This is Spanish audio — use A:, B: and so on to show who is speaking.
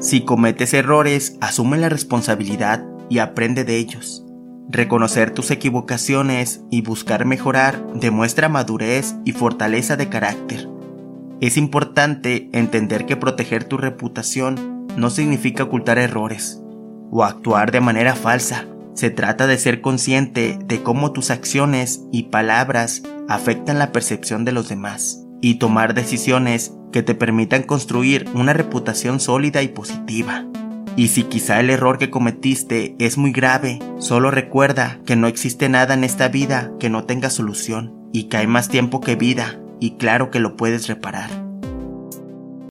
A: Si cometes errores, asume la responsabilidad y aprende de ellos. Reconocer tus equivocaciones y buscar mejorar demuestra madurez y fortaleza de carácter. Es importante entender que proteger tu reputación no significa ocultar errores o actuar de manera falsa. Se trata de ser consciente de cómo tus acciones y palabras afectan la percepción de los demás y tomar decisiones que te permitan construir una reputación sólida y positiva. Y si quizá el error que cometiste es muy grave, solo recuerda que no existe nada en esta vida que no tenga solución y que hay más tiempo que vida y claro que lo puedes reparar.